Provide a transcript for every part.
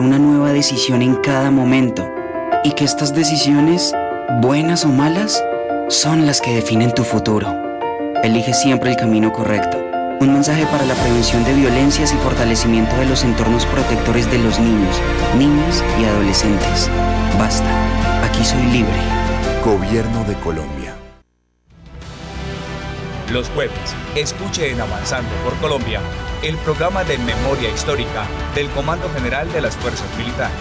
una nueva decisión en cada momento y que estas decisiones, buenas o malas, son las que definen tu futuro. Elige siempre el camino correcto. Un mensaje para la prevención de violencias y fortalecimiento de los entornos protectores de los niños, niñas y adolescentes. Basta. Aquí soy libre. Gobierno de Colombia. Los jueves, escuche en Avanzando por Colombia el programa de memoria histórica del Comando General de las Fuerzas Militares.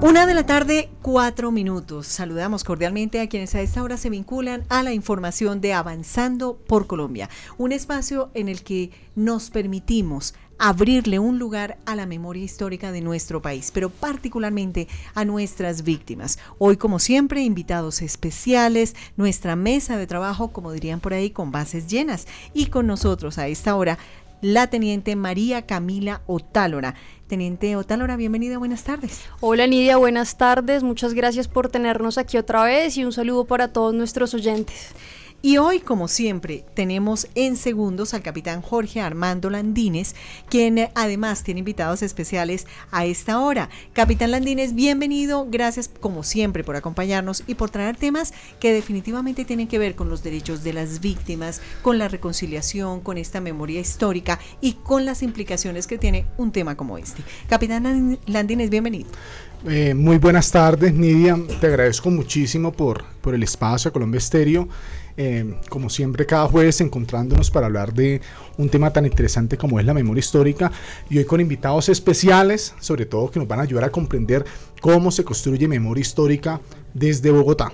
Una de la tarde, cuatro minutos. Saludamos cordialmente a quienes a esta hora se vinculan a la información de Avanzando por Colombia, un espacio en el que nos permitimos abrirle un lugar a la memoria histórica de nuestro país, pero particularmente a nuestras víctimas. Hoy, como siempre, invitados especiales, nuestra mesa de trabajo, como dirían por ahí, con bases llenas. Y con nosotros a esta hora, la teniente María Camila Otálora. Teniente Otálora, bienvenida, buenas tardes. Hola Nidia, buenas tardes, muchas gracias por tenernos aquí otra vez y un saludo para todos nuestros oyentes. Y hoy, como siempre, tenemos en segundos al capitán Jorge Armando Landines, quien eh, además tiene invitados especiales a esta hora. Capitán Landines, bienvenido, gracias como siempre por acompañarnos y por traer temas que definitivamente tienen que ver con los derechos de las víctimas, con la reconciliación, con esta memoria histórica y con las implicaciones que tiene un tema como este. Capitán Landines, bienvenido. Eh, muy buenas tardes, Nidia. Te agradezco muchísimo por, por el espacio a Colombia Estéreo. Eh, como siempre cada jueves encontrándonos para hablar de un tema tan interesante como es la memoria histórica y hoy con invitados especiales, sobre todo que nos van a ayudar a comprender cómo se construye memoria histórica desde Bogotá.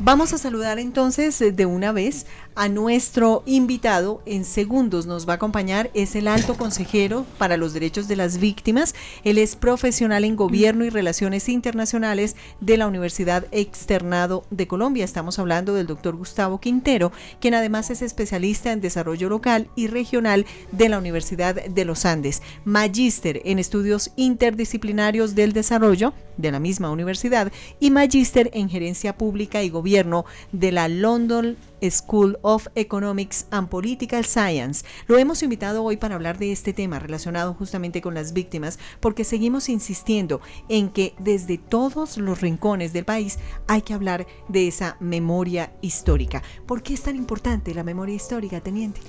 Vamos a saludar entonces eh, de una vez a nuestro invitado. En segundos nos va a acompañar. Es el alto consejero para los derechos de las víctimas. Él es profesional en gobierno y relaciones internacionales de la Universidad Externado de Colombia. Estamos hablando del doctor Gustavo Quintero, quien además es especialista en desarrollo local y regional de la Universidad de los Andes. Magíster en estudios interdisciplinarios del desarrollo de la misma universidad y magíster en gerencia pública y gobierno de la London School of Economics and Political Science. Lo hemos invitado hoy para hablar de este tema relacionado justamente con las víctimas, porque seguimos insistiendo en que desde todos los rincones del país hay que hablar de esa memoria histórica. ¿Por qué es tan importante la memoria histórica, teniente?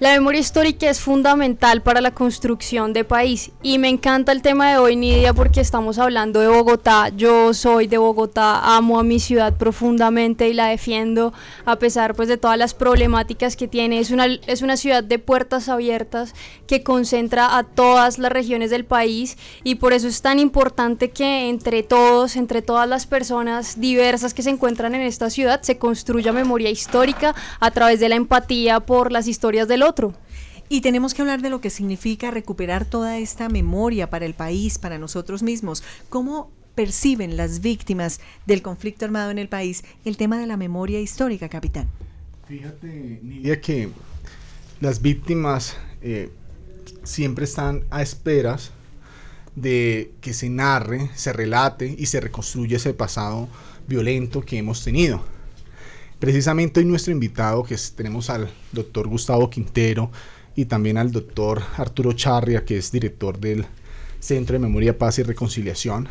La memoria histórica es fundamental para la construcción de país y me encanta el tema de hoy, Nidia, porque estamos hablando de Bogotá. Yo soy de Bogotá, amo a mi ciudad profundamente y la defiendo a pesar pues de todas las problemáticas que tiene. Es una, es una ciudad de puertas abiertas que concentra a todas las regiones del país y por eso es tan importante que entre todos, entre todas las personas diversas que se encuentran en esta ciudad, se construya memoria histórica a través de la empatía por las historias de los Y tenemos que hablar de lo que significa recuperar toda esta memoria para el país, para nosotros mismos. ¿Cómo perciben las víctimas del conflicto armado en el país el tema de la memoria histórica, capitán? Fíjate, Nidia, que las víctimas eh, siempre están a esperas de que se narre, se relate y se reconstruya ese pasado violento que hemos tenido. Precisamente hoy nuestro invitado, que tenemos al doctor Gustavo Quintero y también al doctor Arturo Charria, que es director del Centro de Memoria, Paz y Reconciliación,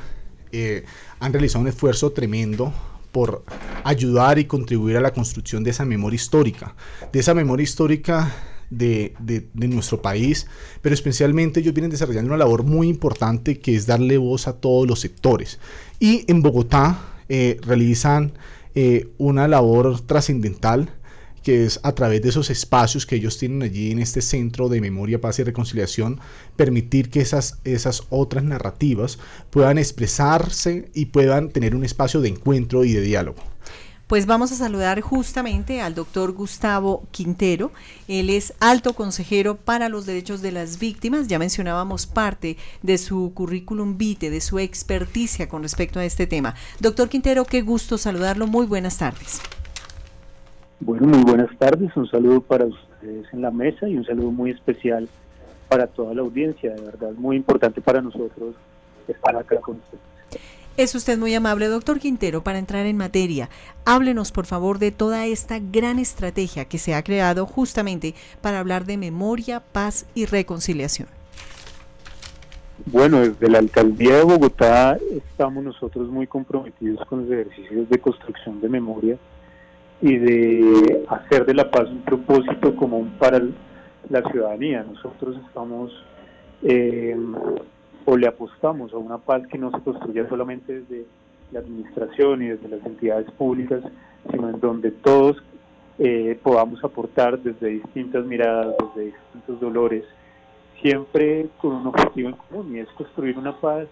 eh, han realizado un esfuerzo tremendo por ayudar y contribuir a la construcción de esa memoria histórica, de esa memoria histórica de, de, nuestro país, pero especialmente ellos vienen desarrollando una labor muy importante que es darle voz a todos los sectores. Y en Bogotá eh, realizan eh, una labor trascendental que es a través de esos espacios que ellos tienen allí en este centro de memoria, paz y reconciliación, permitir que esas, esas otras narrativas puedan expresarse y puedan tener un espacio de encuentro y de diálogo. Pues vamos a saludar justamente al doctor Gustavo Quintero. Él es alto consejero para los derechos de las víctimas. Ya mencionábamos parte de su currículum vitae, de su experticia con respecto a este tema. Doctor Quintero, qué gusto saludarlo. Muy buenas tardes. Bueno, muy buenas tardes. Un saludo para ustedes en la mesa y un saludo muy especial para toda la audiencia. De verdad, muy importante para nosotros estar acá con ustedes. Es usted muy amable, doctor Quintero, para entrar en materia. Háblenos, por favor, de toda esta gran estrategia que se ha creado justamente para hablar de memoria, paz y reconciliación. Bueno, desde la Alcaldía de Bogotá estamos nosotros muy comprometidos con los ejercicios de construcción de memoria y de hacer de la paz un propósito común para la ciudadanía. Nosotros estamos eh, o le apostamos a una paz que no se construya solamente desde la administración y desde las entidades públicas, sino en donde todos eh, podamos aportar desde distintas miradas, desde distintos dolores, siempre con un objetivo en común y es construir una paz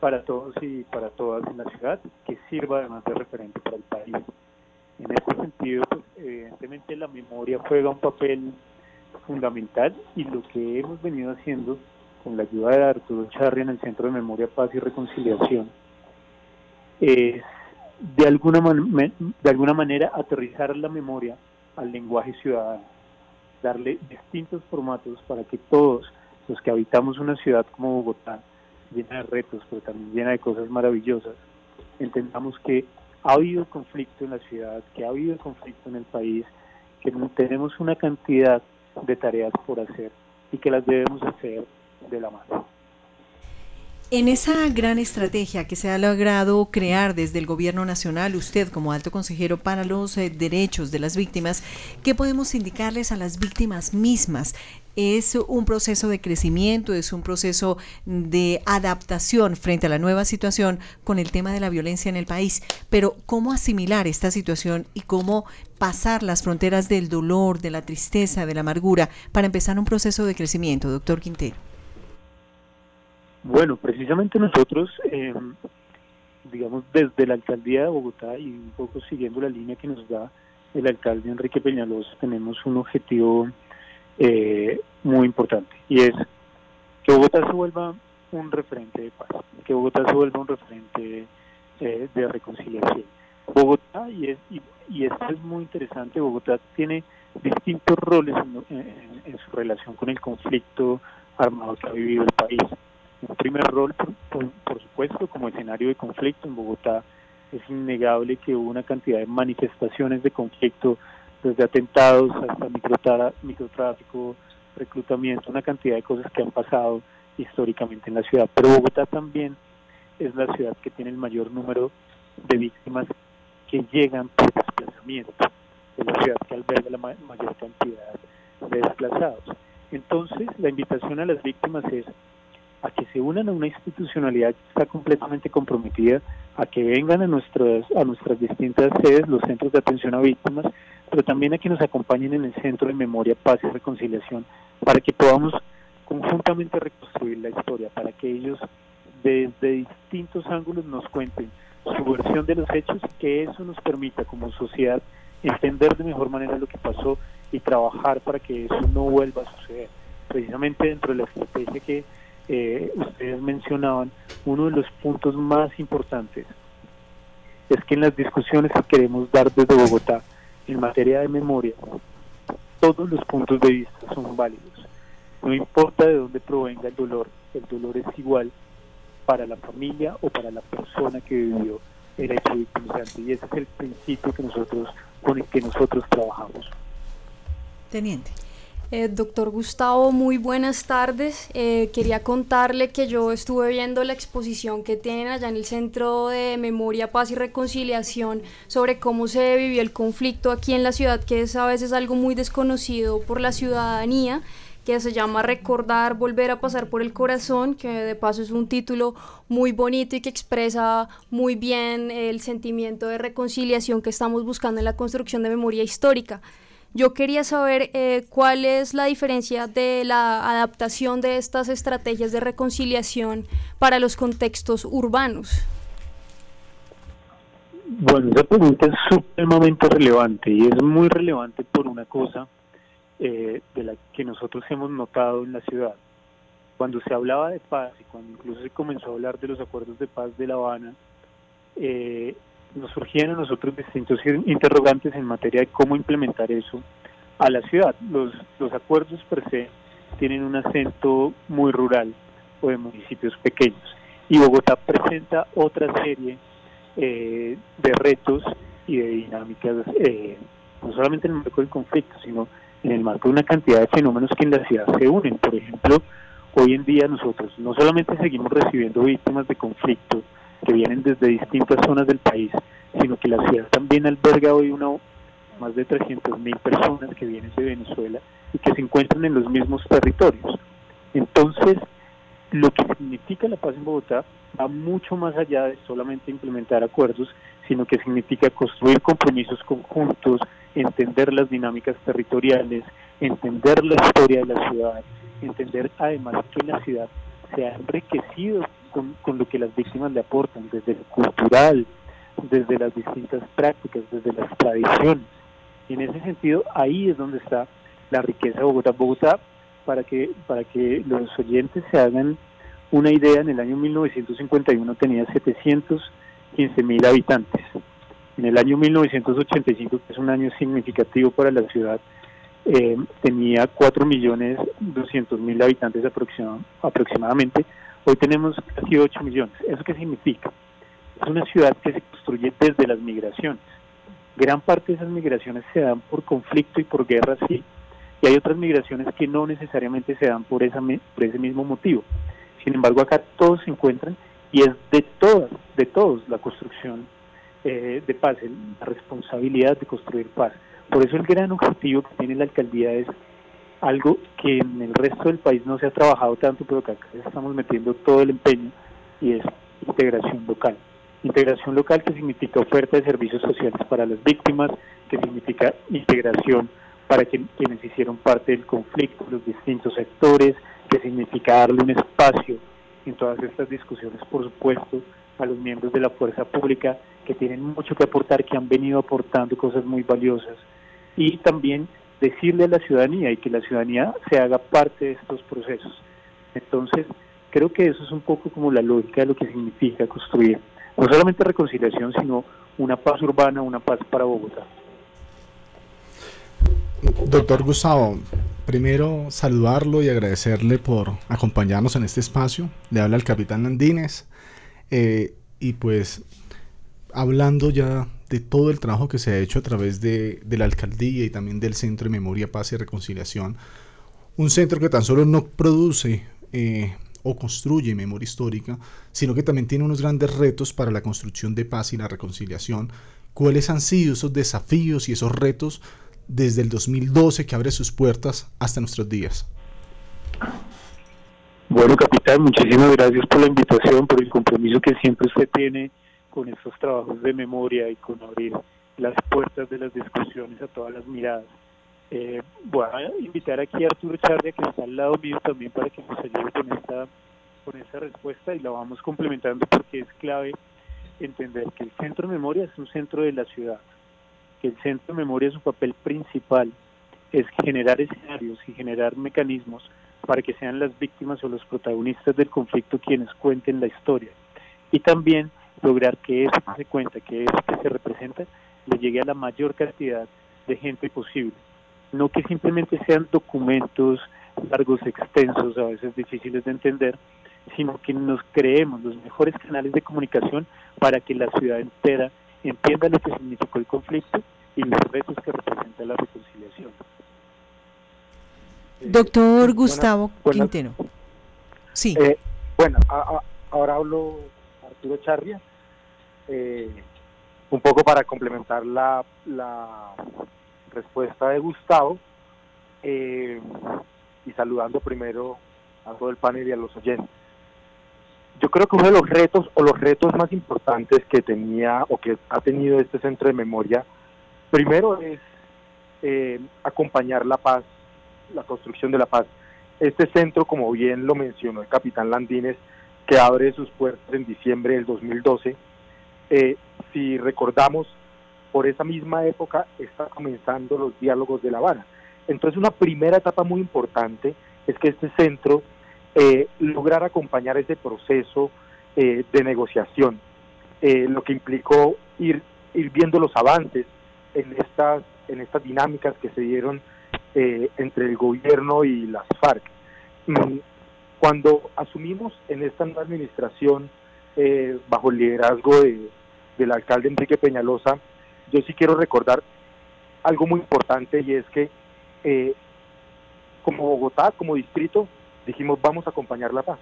para todos y para todas en la ciudad que sirva además de referente para el país. En este sentido, pues, evidentemente la memoria juega un papel fundamental y lo que hemos venido haciendo con la ayuda de Arturo Charri en el Centro de Memoria, Paz y Reconciliación, es de alguna, de alguna manera aterrizar la memoria al lenguaje ciudadano, darle distintos formatos para que todos los que habitamos una ciudad como Bogotá, llena de retos, pero también llena de cosas maravillosas, entendamos que ha habido conflicto en la ciudad, que ha habido conflicto en el país, que tenemos una cantidad de tareas por hacer y que las debemos hacer de la mano. En esa gran estrategia que se ha logrado crear desde el Gobierno Nacional, usted como alto consejero para los eh, derechos de las víctimas, ¿qué podemos indicarles a las víctimas mismas? ¿Es un proceso de crecimiento, es un proceso de adaptación frente a la nueva situación con el tema de la violencia en el país? Pero ¿cómo asimilar esta situación y cómo pasar las fronteras del dolor, de la tristeza, de la amargura para empezar un proceso de crecimiento, doctor Quintero? Bueno, precisamente nosotros, eh, digamos, desde la alcaldía de Bogotá y un poco siguiendo la línea que nos da el alcalde Enrique Peñalosa, tenemos un objetivo eh, muy importante y es que Bogotá se vuelva un referente de paz, que Bogotá se vuelva un referente eh, de reconciliación. Bogotá, y, es, y, esto es muy interesante, Bogotá tiene distintos roles en su relación con el conflicto armado que ha vivido el país un primer rol, por, supuesto, como escenario de conflicto en Bogotá. Es innegable que hubo una cantidad de manifestaciones de conflicto, desde atentados hasta microtráfico, reclutamiento, una cantidad de cosas que han pasado históricamente en la ciudad. Pero Bogotá también es la ciudad que tiene el mayor número de víctimas que llegan por desplazamiento, es la ciudad que alberga la mayor cantidad de desplazados. Entonces, la invitación a las víctimas es a que se unan a una institucionalidad que está completamente comprometida, a que vengan a nuestras, a nuestras distintas sedes, los centros de atención a víctimas, pero también a que nos acompañen en el Centro de Memoria, Paz y Reconciliación, para que podamos conjuntamente reconstruir la historia, para que ellos desde distintos ángulos nos cuenten su versión de los hechos y que eso nos permita como sociedad entender de mejor manera lo que pasó y trabajar para que eso no vuelva a suceder. Precisamente dentro de la estrategia que eh, ustedes mencionaban, uno de los puntos más importantes es que en las discusiones que queremos dar desde Bogotá en materia de memoria, todos los puntos de vista son válidos. No importa de dónde provenga el dolor, el dolor es igual para la familia o para la persona que vivió el hecho victimizante. Y ese es el principio que nosotros, con el que nosotros trabajamos. Teniente. Eh, doctor Gustavo, muy buenas tardes. Eh, quería contarle que yo estuve viendo la exposición que tienen allá en el Centro de Memoria, Paz y Reconciliación sobre cómo se vivió el conflicto aquí en la ciudad, que es a veces algo muy desconocido por la ciudadanía que se llama Recordar, Volver a Pasar por el Corazón, que de paso es un título muy bonito y que expresa muy bien el sentimiento de reconciliación que estamos buscando en la construcción de memoria histórica. Yo quería saber eh, cuál es la diferencia de la adaptación de estas estrategias de reconciliación para los contextos urbanos. Bueno, esa pregunta es supremamente relevante y es muy relevante por una cosa eh, de la que nosotros hemos notado en la ciudad. Cuando se hablaba de paz y cuando incluso se comenzó a hablar de los acuerdos de paz de La Habana, eh, nos surgían a nosotros distintos interrogantes en materia de cómo implementar eso a la ciudad. Los, los acuerdos per se tienen un acento muy rural o de municipios pequeños. y Bogotá presenta otra serie eh, de retos y de dinámicas, eh, no solamente en el marco del conflicto, sino en el marco de una cantidad de fenómenos que en la ciudad se unen. Por ejemplo, hoy en día nosotros no solamente seguimos recibiendo víctimas de conflicto que vienen desde distintas zonas del país, sino que la ciudad también alberga hoy una más de 300.000 personas que vienen de Venezuela y que se encuentran en los mismos territorios. Entonces, lo que significa la paz en Bogotá va mucho más allá de solamente implementar acuerdos, sino que significa construir compromisos conjuntos, entender las dinámicas territoriales, entender la historia de la ciudad, entender además que la ciudad se ha enriquecido con, lo que las víctimas le aportan, desde lo cultural, desde las distintas prácticas, desde las tradiciones. Y en ese sentido, ahí es donde está la riqueza de Bogotá. Bogotá, para que, para que los oyentes se hagan una idea, en el año 1951 tenía 715 mil habitantes. En el año 1985, que es un año significativo para la ciudad, eh, tenía 4 millones 200 mil habitantes aproximadamente. Hoy tenemos casi 8 millones. ¿Eso qué significa? Es una ciudad que se construye desde las migraciones. Gran parte de esas migraciones se dan por conflicto y por guerra, sí, y hay otras migraciones que no necesariamente se dan por, esa, por ese mismo motivo. Sin embargo, acá todos se encuentran y es de todas, de todos la construcción eh, de paz, la responsabilidad de construir paz. Por eso el gran objetivo que tiene la alcaldía es algo que en el resto del país no se ha trabajado tanto, pero que acá estamos metiendo todo el empeño y es integración local. Integración local que significa oferta de servicios sociales para las víctimas, que significa integración para quienes hicieron parte del conflicto, los distintos sectores, que significa darle un espacio en todas estas discusiones, por supuesto, a los miembros de la fuerza pública que tienen mucho que aportar, que han venido aportando cosas muy valiosas, y también decirle a la ciudadanía y que la ciudadanía se haga parte de estos procesos. Entonces, creo que eso es un poco como la lógica de lo que significa construir no solamente reconciliación, sino una paz urbana, una paz para Bogotá. Doctor Gustavo, primero saludarlo y agradecerle por acompañarnos en este espacio. Le habla el capitán Landines. Eh, y pues hablando ya de todo el trabajo que se ha hecho a través de, la alcaldía y también del Centro de Memoria, Paz y Reconciliación. Un centro que tan solo no produce eh, o construye memoria histórica, sino que también tiene unos grandes retos para la construcción de paz y la reconciliación. ¿Cuáles han sido esos desafíos y esos retos desde el 2012 que abre sus puertas hasta nuestros días. Bueno, capitán, muchísimas gracias por la invitación, por el compromiso que siempre usted tiene con estos trabajos de memoria y con abrir las puertas de las discusiones a todas las miradas. Eh, voy a invitar aquí a Arturo Chardia, que está al lado mío también, para que nos ayude con esta, con esta respuesta y la vamos complementando porque es clave entender que el Centro de Memoria es un centro de la ciudad que el Centro de Memoria su papel principal es generar escenarios y generar mecanismos para que sean las víctimas o los protagonistas del conflicto quienes cuenten la historia. Y también lograr que eso que se cuenta, que eso que se representa, le llegue a la mayor cantidad de gente posible. No que simplemente sean documentos largos, extensos, a veces difíciles de entender, sino que nos creemos los mejores canales de comunicación para que la ciudad entera entienda lo que significó el conflicto y los retos que representa la reconciliación. Eh, Doctor Gustavo Quintero. Sí. Eh, bueno, ahora hablo Arturo Charria, eh, un poco para complementar la, respuesta de Gustavo y saludando primero a todo el panel y a los oyentes yo creo que uno de los retos o los retos más importantes que tenía o que ha tenido este centro de memoria, primero es eh, acompañar la paz, la construcción de la paz. Este centro, como bien lo mencionó el capitán Landines, que abre sus puertas en diciembre del 2012, eh, si recordamos, por esa misma época está comenzando los diálogos de La Habana. Entonces una primera etapa muy importante es que este centro eh, lograr acompañar ese proceso eh, de negociación, eh, lo que implicó ir, ir viendo los avances en estas, en estas dinámicas que se dieron entre el gobierno y las FARC. Mm, cuando asumimos en esta nueva administración eh, bajo el liderazgo de, del alcalde Enrique Peñalosa, yo sí quiero recordar algo muy importante y es que eh, como Bogotá, como distrito, dijimos vamos a acompañar la paz.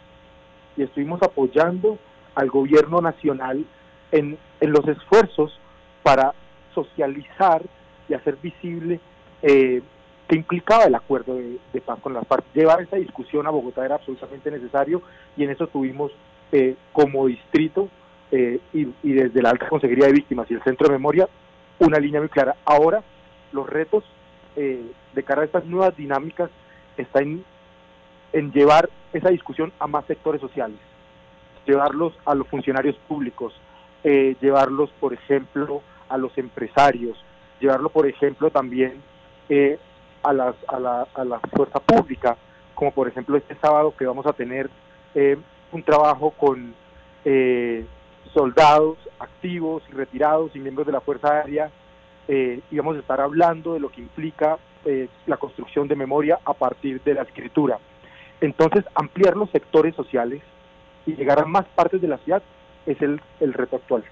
Y estuvimos apoyando al gobierno nacional en, en los esfuerzos para socializar y hacer visible eh, que implicaba el acuerdo de, paz con las FARC. Llevar esa discusión a Bogotá era absolutamente necesario y en eso tuvimos eh, como distrito eh, y, desde la Alta Consejería de Víctimas y el Centro de Memoria una línea muy clara. Ahora los retos eh, de cara a estas nuevas dinámicas están en, llevar esa discusión a más sectores sociales, llevarlos a los funcionarios públicos, llevarlos, por ejemplo, a los empresarios, llevarlo, por ejemplo, también eh, a, las, a, la, a la fuerza pública, como por ejemplo este sábado que vamos a tener eh, un trabajo con eh, soldados activos y retirados y miembros de la Fuerza Aérea eh, y vamos a estar hablando de lo que implica la construcción de memoria a partir de la escritura. Entonces, ampliar los sectores sociales y llegar a más partes de la ciudad es el, el reto actual.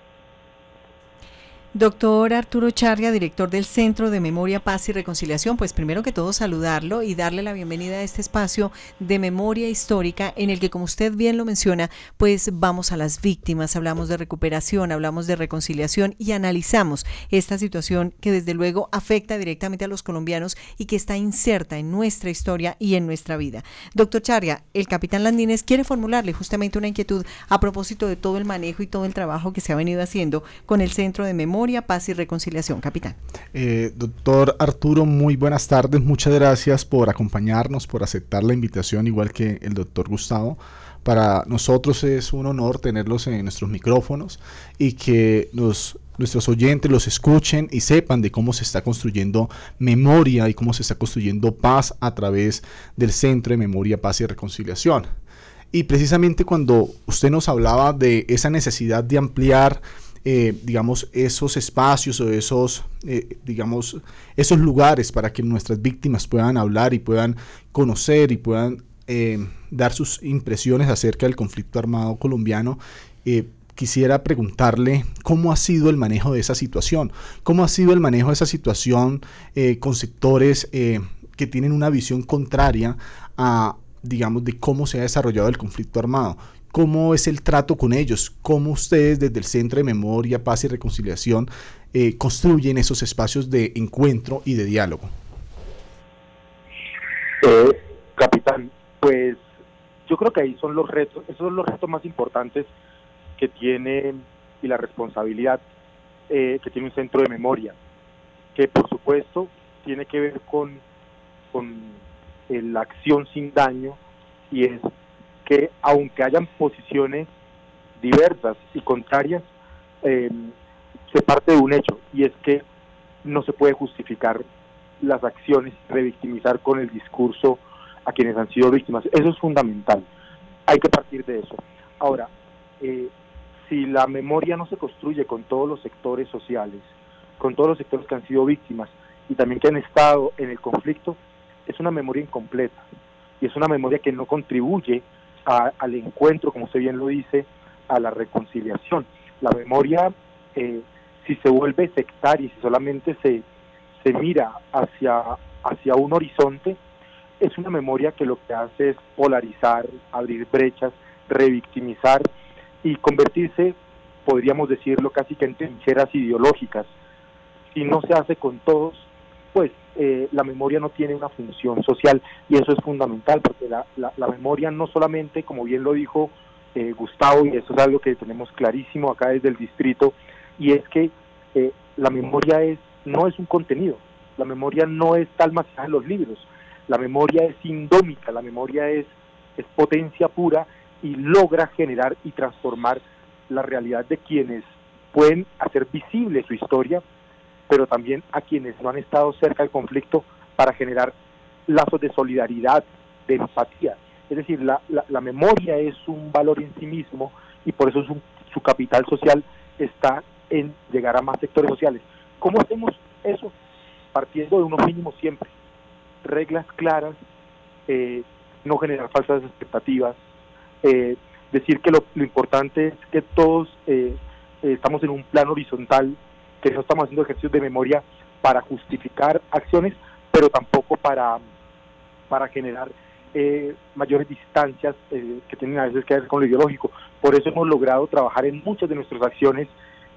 Doctor Arturo Charria, director del Centro de Memoria, Paz y Reconciliación, pues primero que todo saludarlo y darle la bienvenida a este espacio de memoria histórica en el que, como usted bien lo menciona, pues vamos a las víctimas, hablamos de recuperación, hablamos de reconciliación y analizamos esta situación que desde luego afecta directamente a los colombianos y que está inserta en nuestra historia y en nuestra vida. Doctor Charria, el capitán Landines quiere formularle justamente una inquietud a propósito de todo el manejo y todo el trabajo que se ha venido haciendo con el Centro de Memoria Paz y Reconciliación, capitán. Eh, doctor Arturo, muy buenas tardes. Muchas gracias por acompañarnos, por aceptar la invitación, igual que el doctor Gustavo. Para nosotros es un honor tenerlos en nuestros micrófonos y que nuestros oyentes los escuchen y sepan de cómo se está construyendo memoria y cómo se está construyendo paz a través del Centro de Memoria, Paz y Reconciliación. Y precisamente cuando usted nos hablaba de esa necesidad de ampliar eh, digamos, esos espacios o esos, eh, digamos, esos lugares para que nuestras víctimas puedan hablar y puedan conocer y puedan eh, dar sus impresiones acerca del conflicto armado colombiano. quisiera preguntarle cómo ha sido el manejo de esa situación, cómo ha sido el manejo de esa situación con sectores que tienen una visión contraria a, digamos, de cómo se ha desarrollado el conflicto armado cómo es el trato con ellos, cómo ustedes desde el Centro de Memoria, Paz y Reconciliación eh, construyen esos espacios de encuentro y de diálogo. Eh, capitán, pues yo creo que ahí son los retos, esos son los retos más importantes que tiene y la responsabilidad eh, que tiene un centro de memoria, que por supuesto tiene que ver con, con la acción sin daño y es que aunque hayan posiciones diversas y contrarias, eh, se parte de un hecho, y es que no se puede justificar las acciones, revictimizar con el discurso a quienes han sido víctimas. Eso es fundamental. Hay que partir de eso. Ahora, eh, si la memoria no se construye con todos los sectores sociales, con todos los sectores que han sido víctimas y también que han estado en el conflicto, es una memoria incompleta y es una memoria que no contribuye al encuentro, como usted bien lo dice, a la reconciliación. La memoria, eh, si se vuelve sectaria, si solamente se, se mira hacia, hacia un horizonte, es una memoria que lo que hace es polarizar, abrir brechas, revictimizar y convertirse, podríamos decirlo, casi que en trincheras ideológicas. Si no se hace con todos, pues eh, la memoria no tiene una función social y eso es fundamental porque la, la, memoria no solamente, como bien lo dijo eh, Gustavo, y eso es algo que tenemos clarísimo acá desde el distrito, y es que eh, la memoria es no es un contenido, la memoria no está almacenada en los libros, la memoria es indómita, la memoria es, es potencia pura y logra generar y transformar la realidad de quienes pueden hacer visible su historia pero también a quienes no han estado cerca del conflicto para generar lazos de solidaridad, de empatía. Es decir, la, la, memoria es un valor en sí mismo y por eso su capital social está en llegar a más sectores sociales. ¿Cómo hacemos eso? Partiendo de unos mínimos siempre. Reglas claras, eh, no generar falsas expectativas, eh, decir que lo, importante es que todos eh, estamos en un plano horizontal, que no estamos haciendo ejercicios de memoria para justificar acciones, pero tampoco para, para generar eh, mayores distancias eh, que tienen a veces que ver con lo ideológico. Por eso hemos logrado trabajar en muchas de nuestras acciones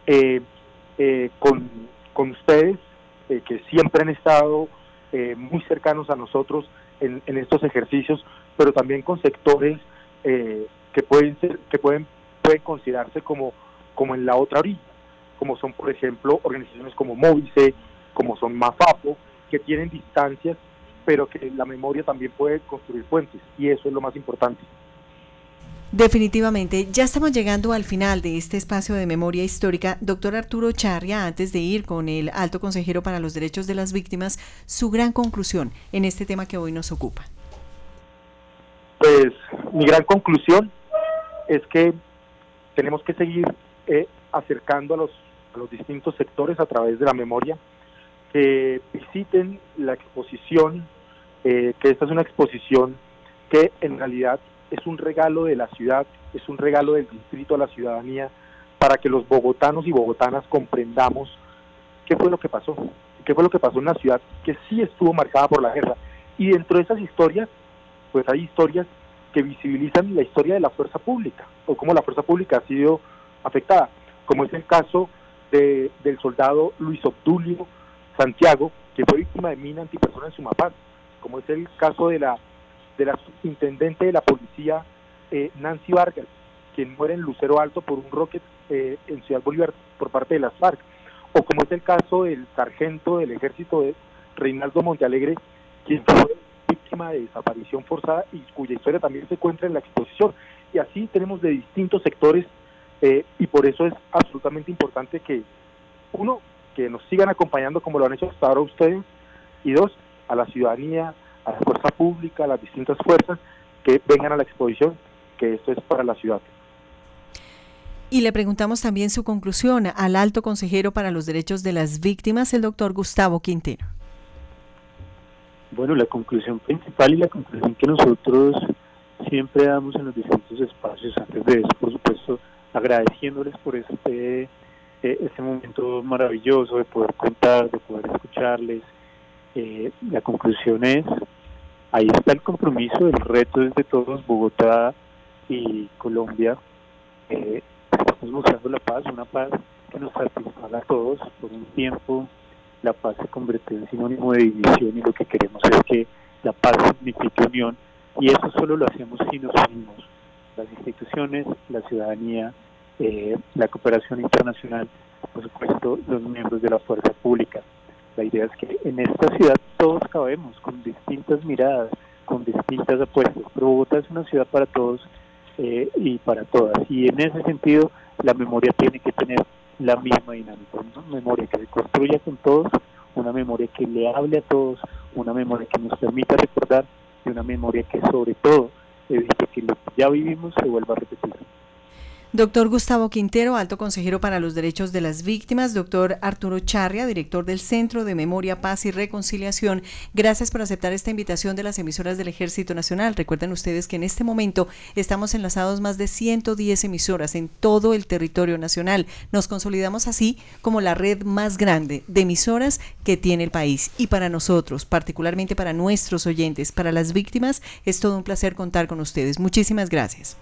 eh, con, con, ustedes, que siempre han estado muy cercanos a nosotros en, estos ejercicios, pero también con sectores que pueden ser, que pueden, pueden considerarse como, como en la otra orilla, como son por ejemplo organizaciones como Movice, como son Mafapo, que tienen distancias, pero que la memoria también puede construir puentes, y eso es lo más importante. Definitivamente, ya estamos llegando al final de este espacio de memoria histórica. Doctor Arturo Charria, antes de ir con el alto consejero para los derechos de las víctimas, su gran conclusión en este tema que hoy nos ocupa. Pues mi gran conclusión es que tenemos que seguir eh, acercando a los, a los distintos sectores a través de la memoria, que visiten la exposición, eh, que esta es una exposición que en realidad es un regalo de la ciudad, es un regalo del distrito a la ciudadanía, para que los bogotanos y bogotanas comprendamos qué fue lo que pasó, qué fue lo que pasó en una ciudad que sí estuvo marcada por la guerra. Y dentro de esas historias, pues hay historias que visibilizan la historia de la fuerza pública, o cómo la fuerza pública ha sido afectada, como es el caso de, del soldado Luis Obdulio Santiago, que fue víctima de mina antipersona en Sumapaz, como es el caso de la de la subintendente de la policía eh, Nancy Vargas, quien muere en Lucero Alto por un rocket eh, en Ciudad Bolívar por parte de las FARC, o como es el caso del sargento del ejército de Reinaldo Montealegre, quien fue víctima de desaparición forzada y cuya historia también se encuentra en la exposición. Y así tenemos de distintos sectores eh, y por eso es absolutamente importante que, uno, que nos sigan acompañando como lo han hecho hasta ahora ustedes, y dos, a la ciudadanía, a la fuerza pública, a las distintas fuerzas que vengan a la exposición, que esto es para la ciudad. Y le preguntamos también su conclusión al alto consejero para los derechos de las víctimas, el doctor Gustavo Quintero. Bueno, la conclusión principal y la conclusión que nosotros siempre damos en los distintos espacios, antes de eso, por supuesto, agradeciéndoles por este eh, este momento maravilloso de poder contar, de poder escucharles. Eh, la conclusión es, ahí está el compromiso, el reto es de todos, Bogotá y Colombia. Eh, estamos buscando la paz, una paz que nos satisfaga a todos. Por un tiempo la paz se convierte en sinónimo de división y lo que queremos es que la paz signifique unión y eso solo lo hacemos si nos unimos. Las instituciones, la ciudadanía, eh, la cooperación internacional, por supuesto, los miembros de la fuerza pública. La idea es que en esta ciudad todos cabemos con distintas miradas, con distintas apuestas, pero Bogotá es una ciudad para todos eh, y para todas. Y en ese sentido, la memoria tiene que tener la misma dinámica, una memoria que se construya con todos, una memoria que le hable a todos, una memoria que nos permita recordar y una memoria que sobre todo evite que lo que ya vivimos se vuelva a repetir. Doctor Gustavo Quintero, alto consejero para los derechos de las víctimas. Doctor Arturo Charria, director del Centro de Memoria, Paz y Reconciliación. Gracias por aceptar esta invitación de las emisoras del Ejército Nacional. Recuerden ustedes que en este momento estamos enlazados más de 110 emisoras en todo el territorio nacional. Nos consolidamos así como la red más grande de emisoras que tiene el país. Y para nosotros, particularmente para nuestros oyentes, para las víctimas, es todo un placer contar con ustedes. Muchísimas gracias.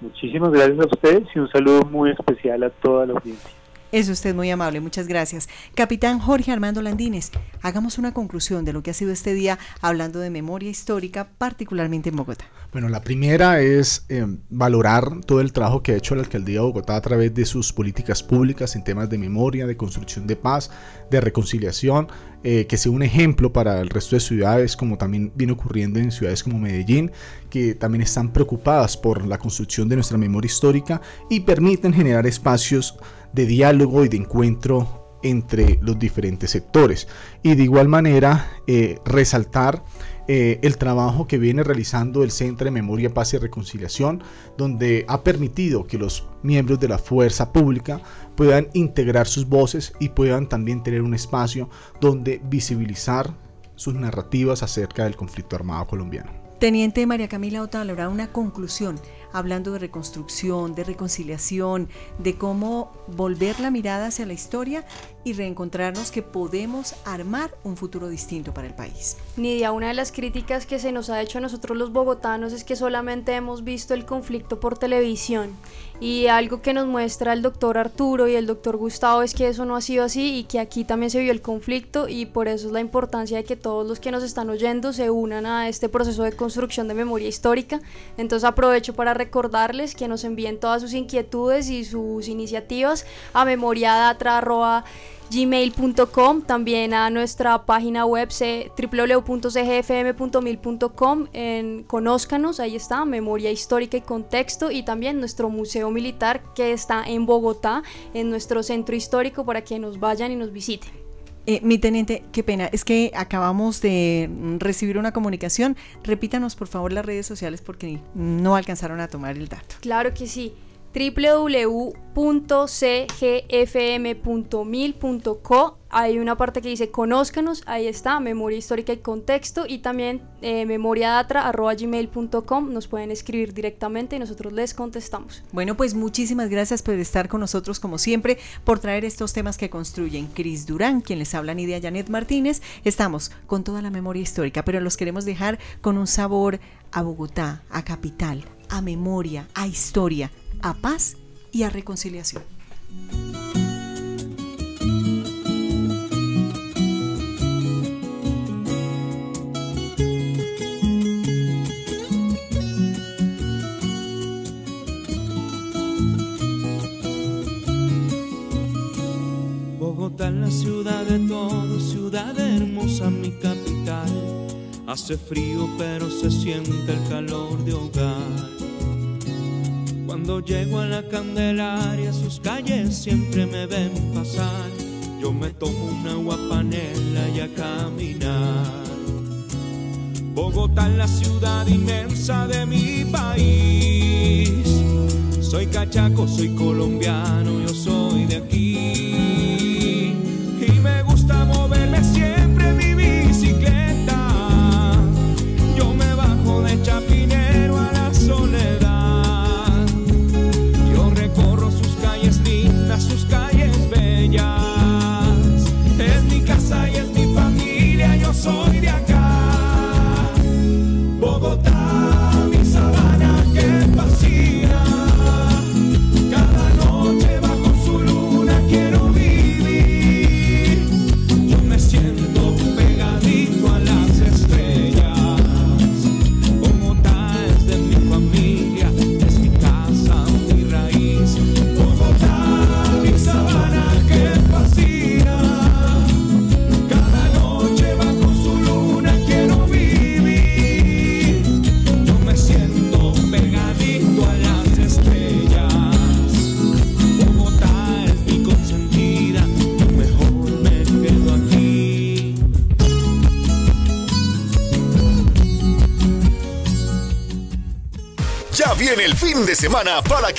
Muchísimas gracias a ustedes y un saludo muy especial a toda la audiencia. Es usted muy amable, muchas gracias. Capitán Jorge Armando Landines, hagamos una conclusión de lo que ha sido este día hablando de memoria histórica, particularmente en Bogotá. Bueno, la primera es eh, valorar todo el trabajo que ha hecho la alcaldía de Bogotá a través de sus políticas públicas en temas de memoria, de construcción de paz, de reconciliación, eh, que sea un ejemplo para el resto de ciudades, como también viene ocurriendo en ciudades como Medellín, que también están preocupadas por la construcción de nuestra memoria histórica y permiten generar espacios de diálogo y de encuentro entre los diferentes sectores. Y de igual manera, eh, resaltar eh, el trabajo que viene realizando el Centro de Memoria, Paz y Reconciliación, donde ha permitido que los miembros de la fuerza pública puedan integrar sus voces y puedan también tener un espacio donde visibilizar sus narrativas acerca del conflicto armado colombiano. Teniente María Camila Otálora, una conclusión hablando de reconstrucción, de reconciliación, de cómo volver la mirada hacia la historia y reencontrarnos que podemos armar un futuro distinto para el país. Nidia, una de las críticas que se nos ha hecho a nosotros los bogotanos es que solamente hemos visto el conflicto por televisión y algo que nos muestra el doctor Arturo y el doctor Gustavo es que eso no ha sido así y que aquí también se vio el conflicto y por eso es la importancia de que todos los que nos están oyendo se unan a este proceso de construcción de memoria histórica. Entonces aprovecho para recordarles que nos envíen todas sus inquietudes y sus iniciativas a memoriadatra.com gmail.com, también a nuestra página web www.cgfm.mil.com, en Conózcanos, ahí está, Memoria Histórica y Contexto, y también nuestro Museo Militar que está en Bogotá, en nuestro centro histórico, para que nos vayan y nos visiten. Eh, mi teniente, qué pena, es que acabamos de recibir una comunicación. Repítanos por favor las redes sociales porque no alcanzaron a tomar el dato. Claro que sí www.cgfm.mil.co hay una parte que dice conózcanos, ahí está, memoria histórica y contexto y también eh, memoriadatra.gmail.com nos pueden escribir directamente y nosotros les contestamos. Bueno, pues muchísimas gracias por estar con nosotros como siempre, por traer estos temas que construyen. Cris Durán, quien les habla Nidia Janet Martínez, estamos con toda la memoria histórica, pero los queremos dejar con un sabor a Bogotá, a capital, a memoria, a historia a paz y a reconciliación. Bogotá la ciudad de todo, ciudad hermosa, mi capital. Hace frío pero se siente el calor de hogar cuando llego a la Candelaria, sus calles siempre me ven pasar. Yo me tomo una guapanela y a caminar. Bogotá es la ciudad inmensa de mi país. Soy cachaco, soy colombiano, yo soy de aquí. De semana para que